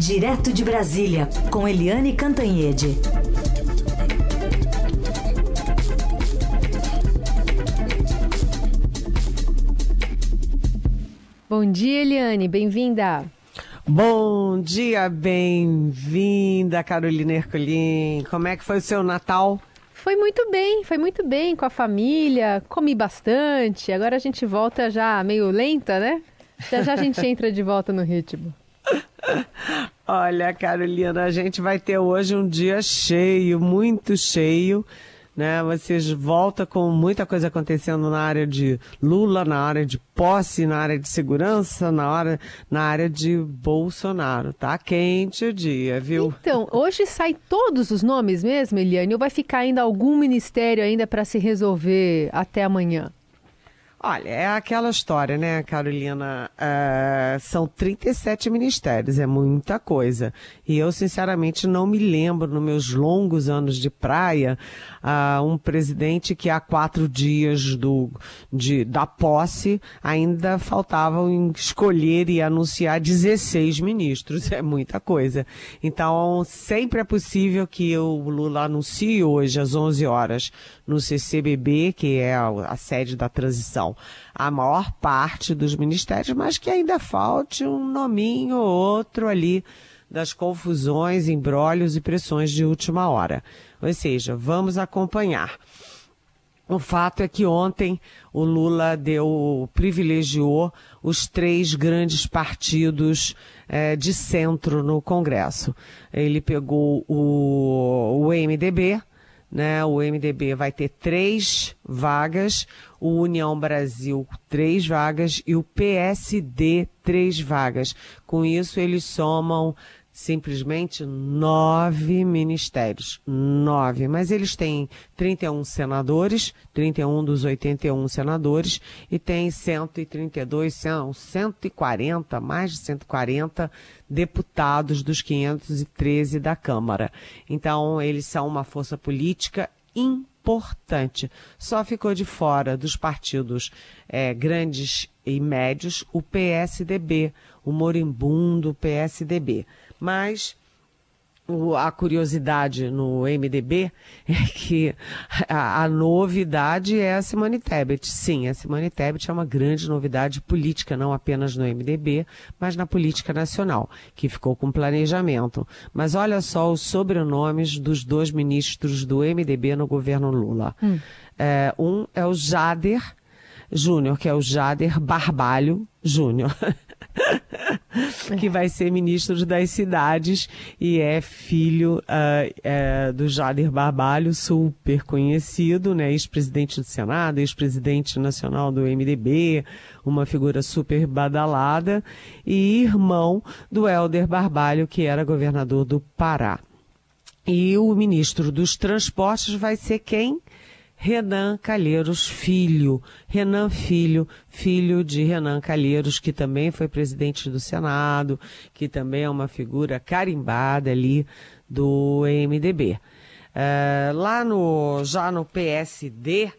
Direto de Brasília, com Eliane Cantanhede. Bom dia, Eliane, bem-vinda. Bom dia, bem-vinda, Carolina Herculin. Como é que foi o seu Natal? Foi muito bem, foi muito bem com a família, comi bastante. Agora a gente volta já meio lenta, né? Já já a gente entra de volta no ritmo. Olha, Carolina, a gente vai ter hoje um dia cheio, muito cheio né? Vocês voltam com muita coisa acontecendo na área de Lula, na área de posse, na área de segurança, na, hora, na área de Bolsonaro. Tá quente o dia, viu? Então, hoje sai todos os nomes mesmo, Eliane, ou vai ficar ainda algum ministério ainda para se resolver até amanhã? Olha, é aquela história, né, Carolina? É, são 37 ministérios, é muita coisa. E eu, sinceramente, não me lembro, nos meus longos anos de praia, uh, um presidente que há quatro dias do, de, da posse ainda faltavam escolher e anunciar 16 ministros. É muita coisa. Então, sempre é possível que o Lula anuncie hoje, às 11 horas, no CCBB, que é a, a sede da transição, a maior parte dos ministérios, mas que ainda falte um nominho ou outro ali das confusões, embrólios e pressões de última hora. Ou seja, vamos acompanhar. O fato é que ontem o Lula deu, privilegiou os três grandes partidos eh, de centro no Congresso. Ele pegou o, o MDB, né? O MDB vai ter três vagas, o União Brasil três vagas e o PSD três vagas. Com isso, eles somam simplesmente nove ministérios. Nove. Mas eles têm 31 senadores, 31 dos 81 senadores, e tem 132, são 140, mais de 140 deputados dos 513 da Câmara. Então, eles são uma força política importante. Só ficou de fora dos partidos é, grandes e médios o PSDB, o moribundo PSDB. Mas a curiosidade no MDB é que a, a, novidade é a Simone Tebet. Sim, a Simone Tebet é uma grande novidade política, não apenas no MDB, mas na política nacional, que ficou com planejamento. Mas olha só os sobrenomes dos dois ministros do MDB no governo Lula. Hum. É, um é o Jader Júnior, que é o Jader Barbalho Júnior. que vai ser ministro das cidades e é filho uh, do Jader Barbalho, super conhecido, né? Ex-presidente do Senado, ex-presidente nacional do MDB, uma figura super badalada, e irmão do Helder Barbalho, que era governador do Pará. E o ministro dos Transportes vai ser quem? Renan Calheiros Filho. Renan Filho, filho de Renan Calheiros, que também foi presidente do Senado, que também é uma figura carimbada ali do MDB. É, lá no, já no PSD,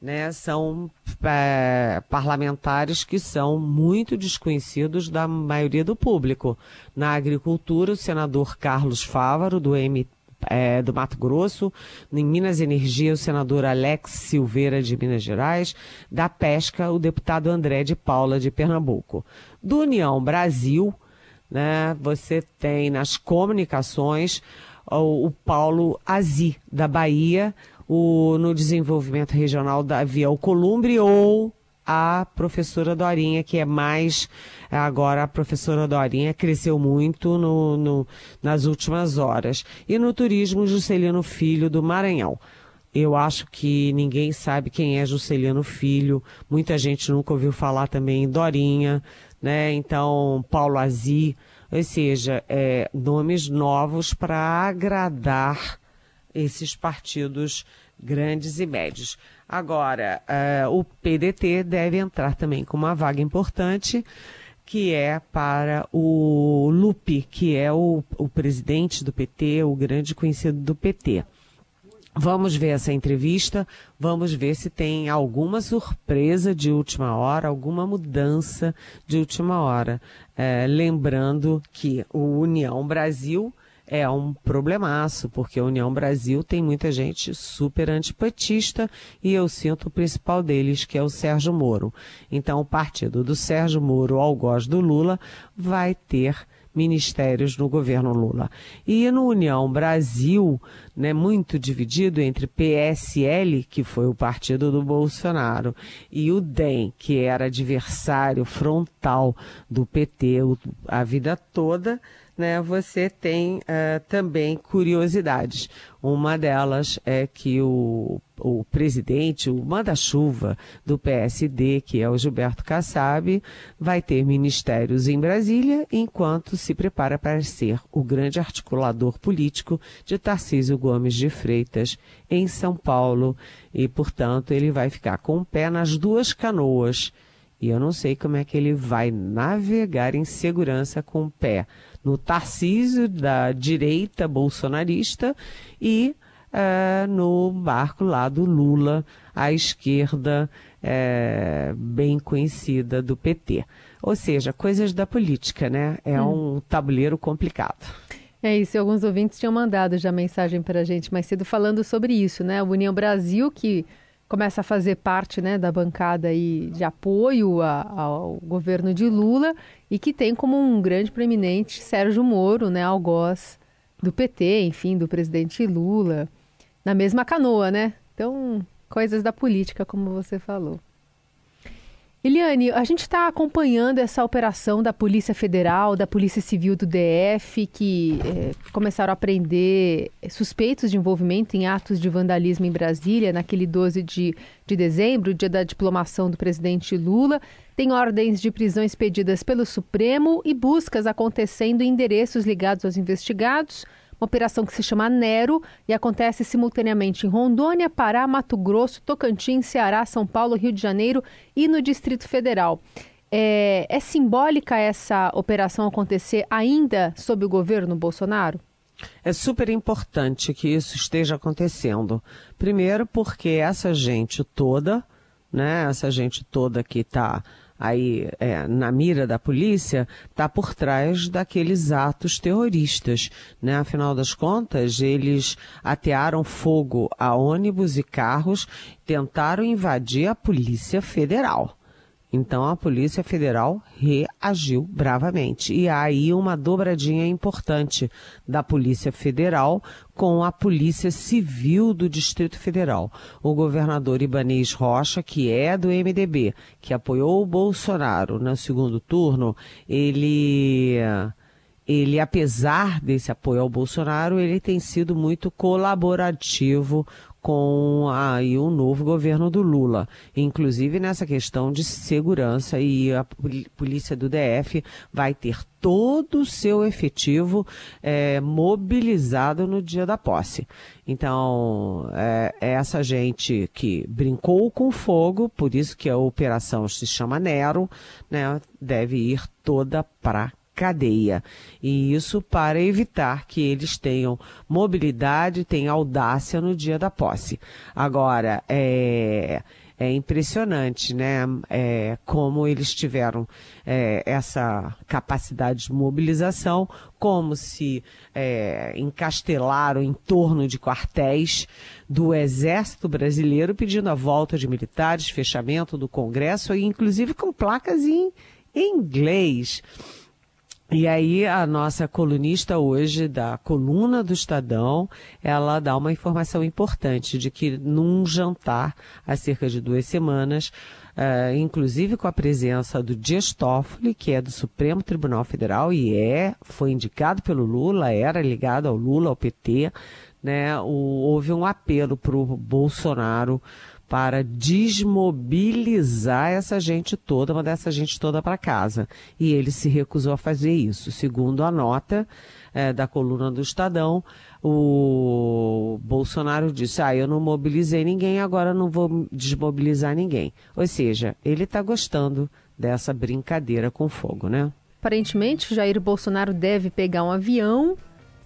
né, são é, parlamentares que são muito desconhecidos da maioria do público. Na agricultura, o senador Carlos Fávaro, do MT é, do Mato Grosso, em Minas Energia, o senador Alex Silveira de Minas Gerais, da Pesca, o deputado André de Paula de Pernambuco. Do União Brasil, né, você tem nas comunicações o, o Paulo Azi, da Bahia, o, no desenvolvimento regional da Via Alcolumbre ou a professora Dorinha, que é mais agora a professora Dorinha cresceu muito no, no, nas últimas horas. E no turismo, Juscelino Filho do Maranhão. Eu acho que ninguém sabe quem é Juscelino Filho. Muita gente nunca ouviu falar também em Dorinha, né? Então, Paulo Azi, ou seja, é, nomes novos para agradar esses partidos grandes e médios. Agora, uh, o PDT deve entrar também com uma vaga importante, que é para o Lupe, que é o, o presidente do PT, o grande conhecido do PT. Vamos ver essa entrevista, vamos ver se tem alguma surpresa de última hora, alguma mudança de última hora. É, lembrando que o União Brasil é um problemaço, porque a União Brasil tem muita gente super antipatista e eu sinto o principal deles, que é o Sérgio Moro. Então, o partido do Sérgio Moro, algoz do Lula, vai ter ministérios no governo Lula. E no União Brasil, né, muito dividido entre PSL, que foi o partido do Bolsonaro, e o DEM, que era adversário frontal do PT a vida toda, né, você tem uh, também curiosidades. Uma delas é que o, o presidente, o manda-chuva do PSD, que é o Gilberto Kassab, vai ter ministérios em Brasília, enquanto se prepara para ser o grande articulador político de Tarcísio Gomes de Freitas em São Paulo. E, portanto, ele vai ficar com o pé nas duas canoas. E eu não sei como é que ele vai navegar em segurança com o pé no Tarcísio da direita bolsonarista e é, no barco lá do Lula, à esquerda é, bem conhecida do PT. Ou seja, coisas da política, né? É hum. um tabuleiro complicado. É isso, e alguns ouvintes tinham mandado já mensagem para a gente mais cedo falando sobre isso, né? O União Brasil, que começa a fazer parte né, da bancada aí de apoio a, ao governo de Lula e que tem como um grande preeminente Sérgio Moro, né, algoz do PT, enfim, do presidente Lula, na mesma canoa, né? Então, coisas da política, como você falou. Eliane, a gente está acompanhando essa operação da Polícia Federal, da Polícia Civil do DF, que é, começaram a prender suspeitos de envolvimento em atos de vandalismo em Brasília, naquele 12 de, de dezembro, dia da diplomação do presidente Lula. Tem ordens de prisões pedidas pelo Supremo e buscas acontecendo em endereços ligados aos investigados uma operação que se chama Nero e acontece simultaneamente em Rondônia, Pará, Mato Grosso, Tocantins, Ceará, São Paulo, Rio de Janeiro e no Distrito Federal. É, é simbólica essa operação acontecer ainda sob o governo Bolsonaro? É super importante que isso esteja acontecendo. Primeiro, porque essa gente toda, né, essa gente toda que está aí é, na mira da polícia está por trás daqueles atos terroristas. Né? Afinal das contas, eles atearam fogo a ônibus e carros, tentaram invadir a Polícia Federal. Então a Polícia Federal reagiu bravamente. E há aí uma dobradinha importante da Polícia Federal com a Polícia Civil do Distrito Federal. O governador Ibanês Rocha, que é do MDB, que apoiou o Bolsonaro no segundo turno, ele ele, apesar desse apoio ao Bolsonaro, ele tem sido muito colaborativo com aí o novo governo do Lula, inclusive nessa questão de segurança e a polícia do DF vai ter todo o seu efetivo é, mobilizado no dia da posse. Então, é, é, essa gente que brincou com fogo, por isso que a operação se chama Nero, né, deve ir toda para cadeia. E isso para evitar que eles tenham mobilidade, tenham audácia no dia da posse. Agora, é, é impressionante, né? É, como eles tiveram é, essa capacidade de mobilização, como se é, encastelaram em torno de quartéis do Exército Brasileiro pedindo a volta de militares, fechamento do Congresso, inclusive com placas em inglês. E aí a nossa colunista hoje da coluna do Estadão, ela dá uma informação importante de que num jantar há cerca de duas semanas, uh, inclusive com a presença do Dias Toffoli, que é do Supremo Tribunal Federal e é foi indicado pelo Lula, era ligado ao Lula, ao PT, né? O, houve um apelo para o Bolsonaro para desmobilizar essa gente toda, mandar essa gente toda para casa. E ele se recusou a fazer isso. Segundo a nota é, da coluna do Estadão, o Bolsonaro disse: Ah, eu não mobilizei ninguém, agora não vou desmobilizar ninguém. Ou seja, ele está gostando dessa brincadeira com fogo, né? Aparentemente, Jair Bolsonaro deve pegar um avião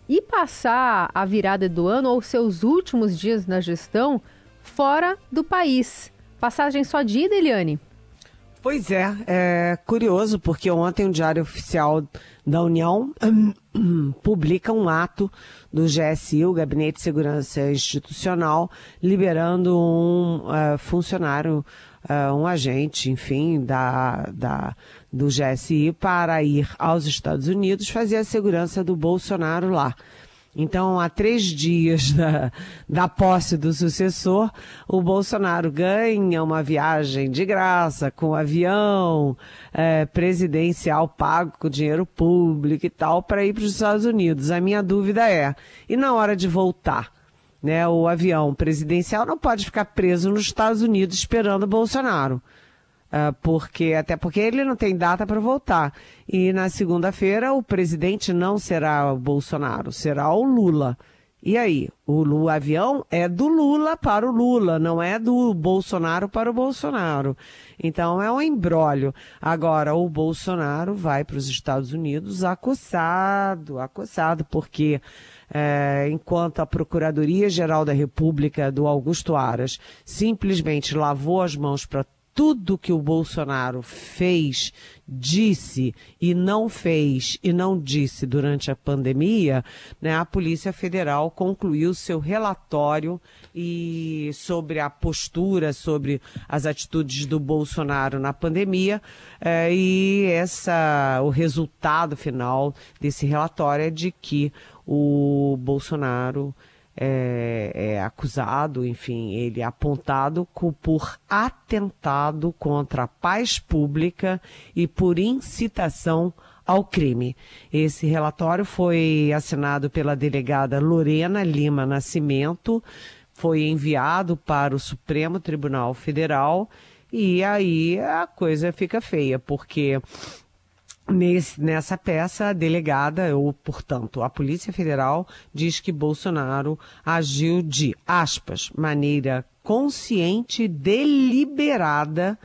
e passar a virada do ano ou seus últimos dias na gestão fora do país. Passagem só de ida, Eliane? Pois é, é curioso porque ontem o Diário Oficial da União publica um ato do GSI, o Gabinete de Segurança Institucional, liberando um uh, funcionário, uh, um agente, enfim, da, da, do GSI para ir aos Estados Unidos fazer a segurança do Bolsonaro lá. Então, há três dias da, da posse do sucessor, o Bolsonaro ganha uma viagem de graça com avião é, presidencial pago com dinheiro público e tal para ir para os Estados Unidos. A minha dúvida é, e na hora de voltar? Né, o avião presidencial não pode ficar preso nos Estados Unidos esperando o Bolsonaro. Uh, porque até porque ele não tem data para voltar. E na segunda-feira o presidente não será o Bolsonaro, será o Lula. E aí, o, o, avião é do Lula para o Lula, não é do Bolsonaro para o Bolsonaro. Então é um embrólio. Agora, o Bolsonaro vai para os Estados Unidos acossado, acossado, porque é, enquanto a Procuradoria-Geral da República do Augusto Aras simplesmente lavou as mãos para tudo que o Bolsonaro fez, disse e não fez e não disse durante a pandemia, né, a Polícia Federal concluiu seu relatório e sobre a postura, sobre as atitudes do Bolsonaro na pandemia, é, e essa, o resultado final desse relatório é de que o Bolsonaro é, é, acusado, enfim, ele é apontado por atentado contra a paz pública e por incitação ao crime. Esse relatório foi assinado pela delegada Lorena Lima Nascimento, foi enviado para o Supremo Tribunal Federal e aí a coisa fica feia, porque Nesse, nessa peça, a delegada, ou, portanto, a Polícia Federal, diz que Bolsonaro agiu de, aspas, maneira consciente deliberada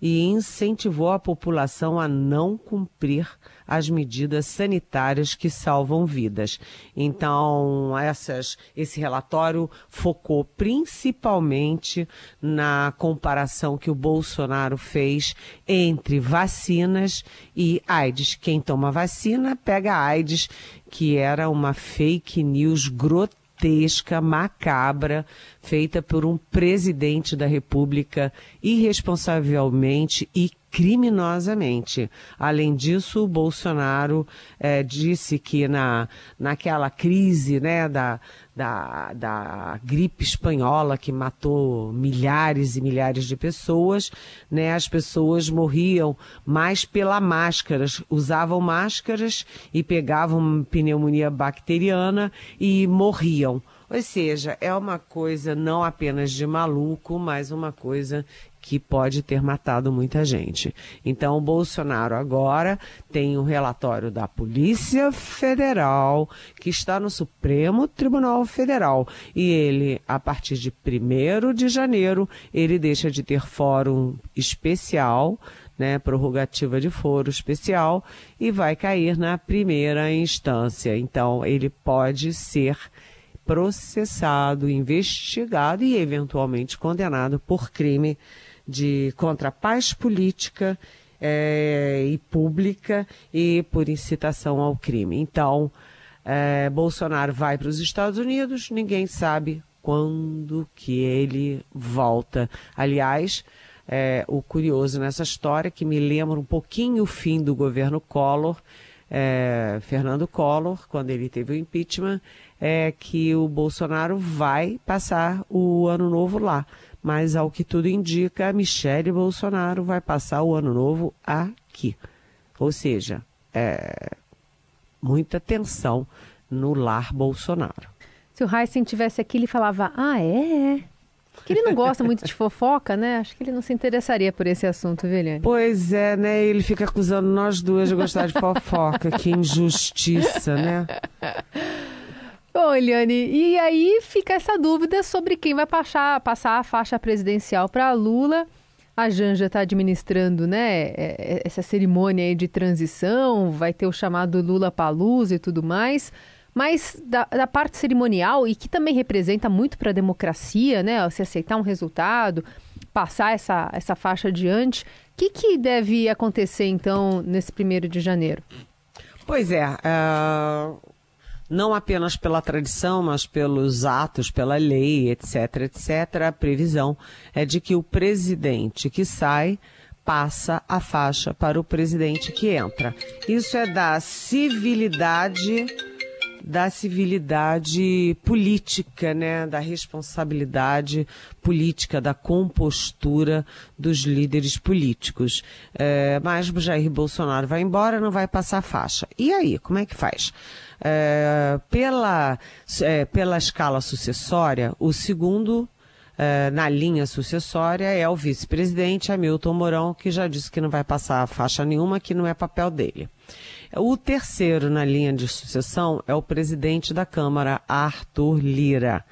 e incentivou a população a não cumprir as medidas sanitárias que salvam vidas. Então, essas, esse relatório focou principalmente na comparação que o Bolsonaro fez entre vacinas e AIDS. Quem toma vacina pega AIDS, que era uma fake news grotesca grotesca, macabra, feita por um presidente da República irresponsavelmente e criminosamente. Além disso, o Bolsonaro é, disse que na, naquela crise né, da, da, da gripe espanhola que matou milhares e milhares de pessoas, né, as pessoas morriam mais pela máscara, usavam máscaras e pegavam pneumonia bacteriana e morriam. Ou seja, é uma coisa não apenas de maluco, mas uma coisa que pode ter matado muita gente. Então, o Bolsonaro agora tem um relatório da Polícia Federal que está no Supremo Tribunal Federal e ele, a partir de 1 de janeiro, ele deixa de ter fórum especial né, prorrogativa de foro especial e vai cair na primeira instância. Então, ele pode ser processado, investigado e eventualmente condenado por crime de contra a paz política é, e pública e por incitação ao crime. Então, é, Bolsonaro vai para os Estados Unidos, ninguém sabe quando que ele volta. Aliás, é, o curioso nessa história, que me lembra um pouquinho o fim do governo Collor, é, Fernando Collor, quando ele teve o impeachment, é que o Bolsonaro vai passar o ano novo lá mas ao que tudo indica, a Michele Bolsonaro vai passar o ano novo aqui. Ou seja, é, muita tensão no lar Bolsonaro. Se o Heisen tivesse aqui, ele falava: Ah, é? Que ele não gosta muito de fofoca, né? Acho que ele não se interessaria por esse assunto, Veliane. Pois é, né? Ele fica acusando nós duas de gostar de fofoca. que injustiça, né? Bom, Eliane, e aí fica essa dúvida sobre quem vai passar, passar a faixa presidencial para Lula. A Janja está administrando né, é, é, essa cerimônia de transição, vai ter o chamado Lula Palusa e tudo mais. Mas da, da parte cerimonial, e que também representa muito para a democracia, né? Se aceitar um resultado, passar essa, essa faixa adiante, o que, que deve acontecer então nesse primeiro de janeiro? Pois é, uh, não apenas pela tradição, mas pelos atos, pela lei, etc, etc, a previsão é de que o presidente que sai passa a faixa para o presidente que entra. Isso é da civilidade da civilidade política, né, da responsabilidade política, da compostura dos líderes políticos. É, mas Jair Bolsonaro vai embora, não vai passar faixa. E aí, como é que faz? É, pela, é, pela escala sucessória, o segundo é, na linha sucessória é o vice-presidente Hamilton Mourão, que já disse que não vai passar faixa nenhuma, que não é papel dele. O terceiro na linha de sucessão é o presidente da Câmara, Arthur Lira.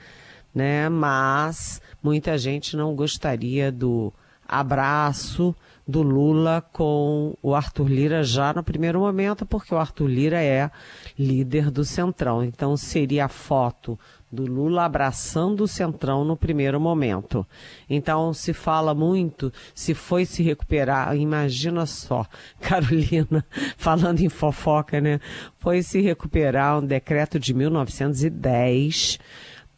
Né? Mas muita gente não gostaria do abraço do Lula com o Arthur Lira já no primeiro momento, porque o Arthur Lira é líder do Centrão. Então seria a foto do Lula abraçando o Centrão no primeiro momento. Então se fala muito, se foi se recuperar, imagina só, Carolina, falando em fofoca, né? Foi se recuperar um decreto de 1910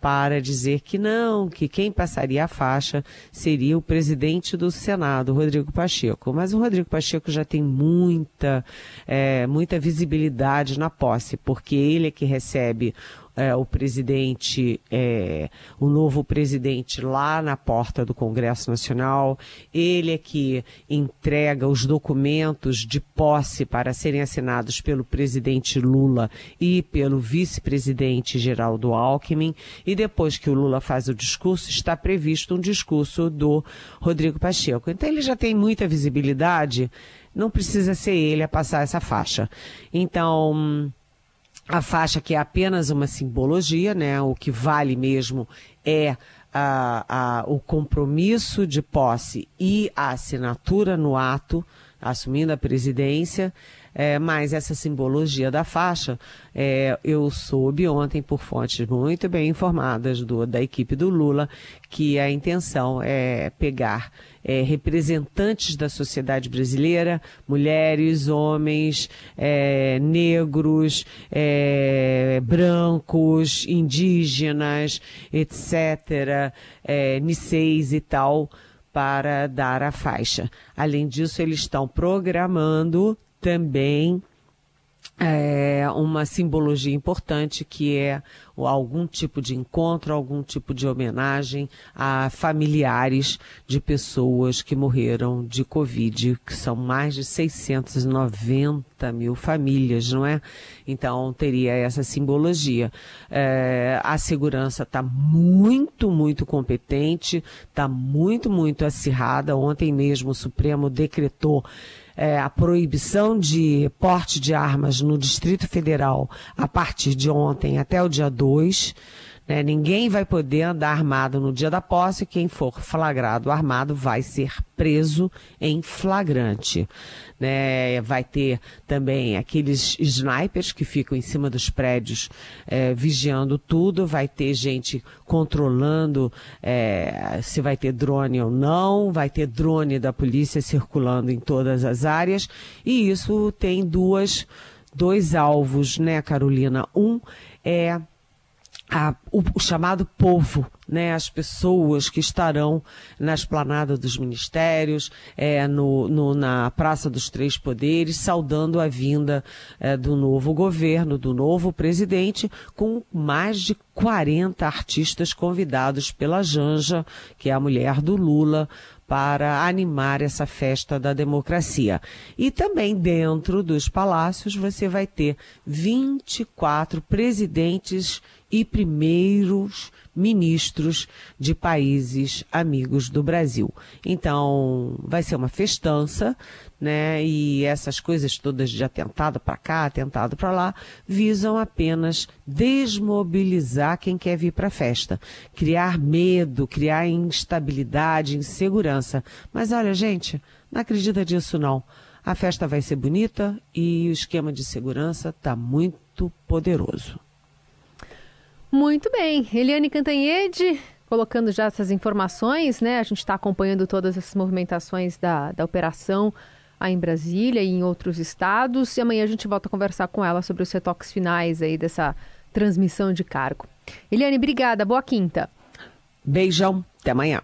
para dizer que não, que quem passaria a faixa seria o presidente do Senado, Rodrigo Pacheco. Mas o Rodrigo Pacheco já tem muita, é, muita visibilidade na posse, porque ele é que recebe é, o presidente, é, o novo presidente lá na porta do Congresso Nacional. Ele é que entrega os documentos de posse para serem assinados pelo presidente Lula e pelo vice-presidente Geraldo Alckmin. E depois que o Lula faz o discurso, está previsto um discurso do Rodrigo Pacheco. Então ele já tem muita visibilidade, não precisa ser ele a passar essa faixa. Então, a faixa que é apenas uma simbologia, né? O que vale mesmo é a, a, o compromisso de posse e a assinatura no ato, assumindo a presidência. É, mas essa simbologia da faixa, é, eu soube ontem por fontes muito bem informadas do, da equipe do Lula que a intenção é pegar é, representantes da sociedade brasileira, mulheres, homens, é, negros, é, brancos, indígenas, etc., é, niceis e tal, para dar a faixa. Além disso, eles estão programando também é, uma simbologia importante que é algum tipo de encontro, algum tipo de homenagem a familiares de pessoas que morreram de Covid, que são mais de 690 mil famílias, não é? Então teria essa simbologia. É, a segurança está muito, muito competente, está muito, muito acirrada. Ontem mesmo o Supremo decretou é, a proibição de porte de armas no Distrito Federal a partir de ontem até o dia 2. Né? Ninguém vai poder andar armado no dia da posse. Quem for flagrado armado vai ser preso em flagrante. Né? Vai ter também aqueles snipers que ficam em cima dos prédios é, vigiando tudo. Vai ter gente controlando é, se vai ter drone ou não. Vai ter drone da polícia circulando em todas as áreas. E isso tem duas, dois alvos, né, Carolina? Um é a, o, o, chamado povo, né, as pessoas que estarão na esplanada dos ministérios, é, no, no, na Praça dos Três Poderes, saudando a vinda é, do novo governo, do novo presidente, com mais de 40 artistas convidados pela Janja, que é a mulher do Lula, para animar essa festa da democracia. E também dentro dos palácios você vai ter 24 presidentes e primeiros ministros de países amigos do Brasil. Então, vai ser uma festança, né? E essas coisas todas de atentado para cá, atentado para lá, visam apenas desmobilizar quem quer vir para a festa, criar medo, criar instabilidade, insegurança. Mas olha, gente, não acredita disso não. A festa vai ser bonita e o esquema de segurança está muito poderoso. Muito bem. Eliane Cantanhede, colocando já essas informações, né? A gente está acompanhando todas essas movimentações da, da operação aí em Brasília e em outros estados. E amanhã a gente volta a conversar com ela sobre os retoques finais aí dessa transmissão de cargo. Eliane, obrigada. Boa quinta. Beijão. Até amanhã.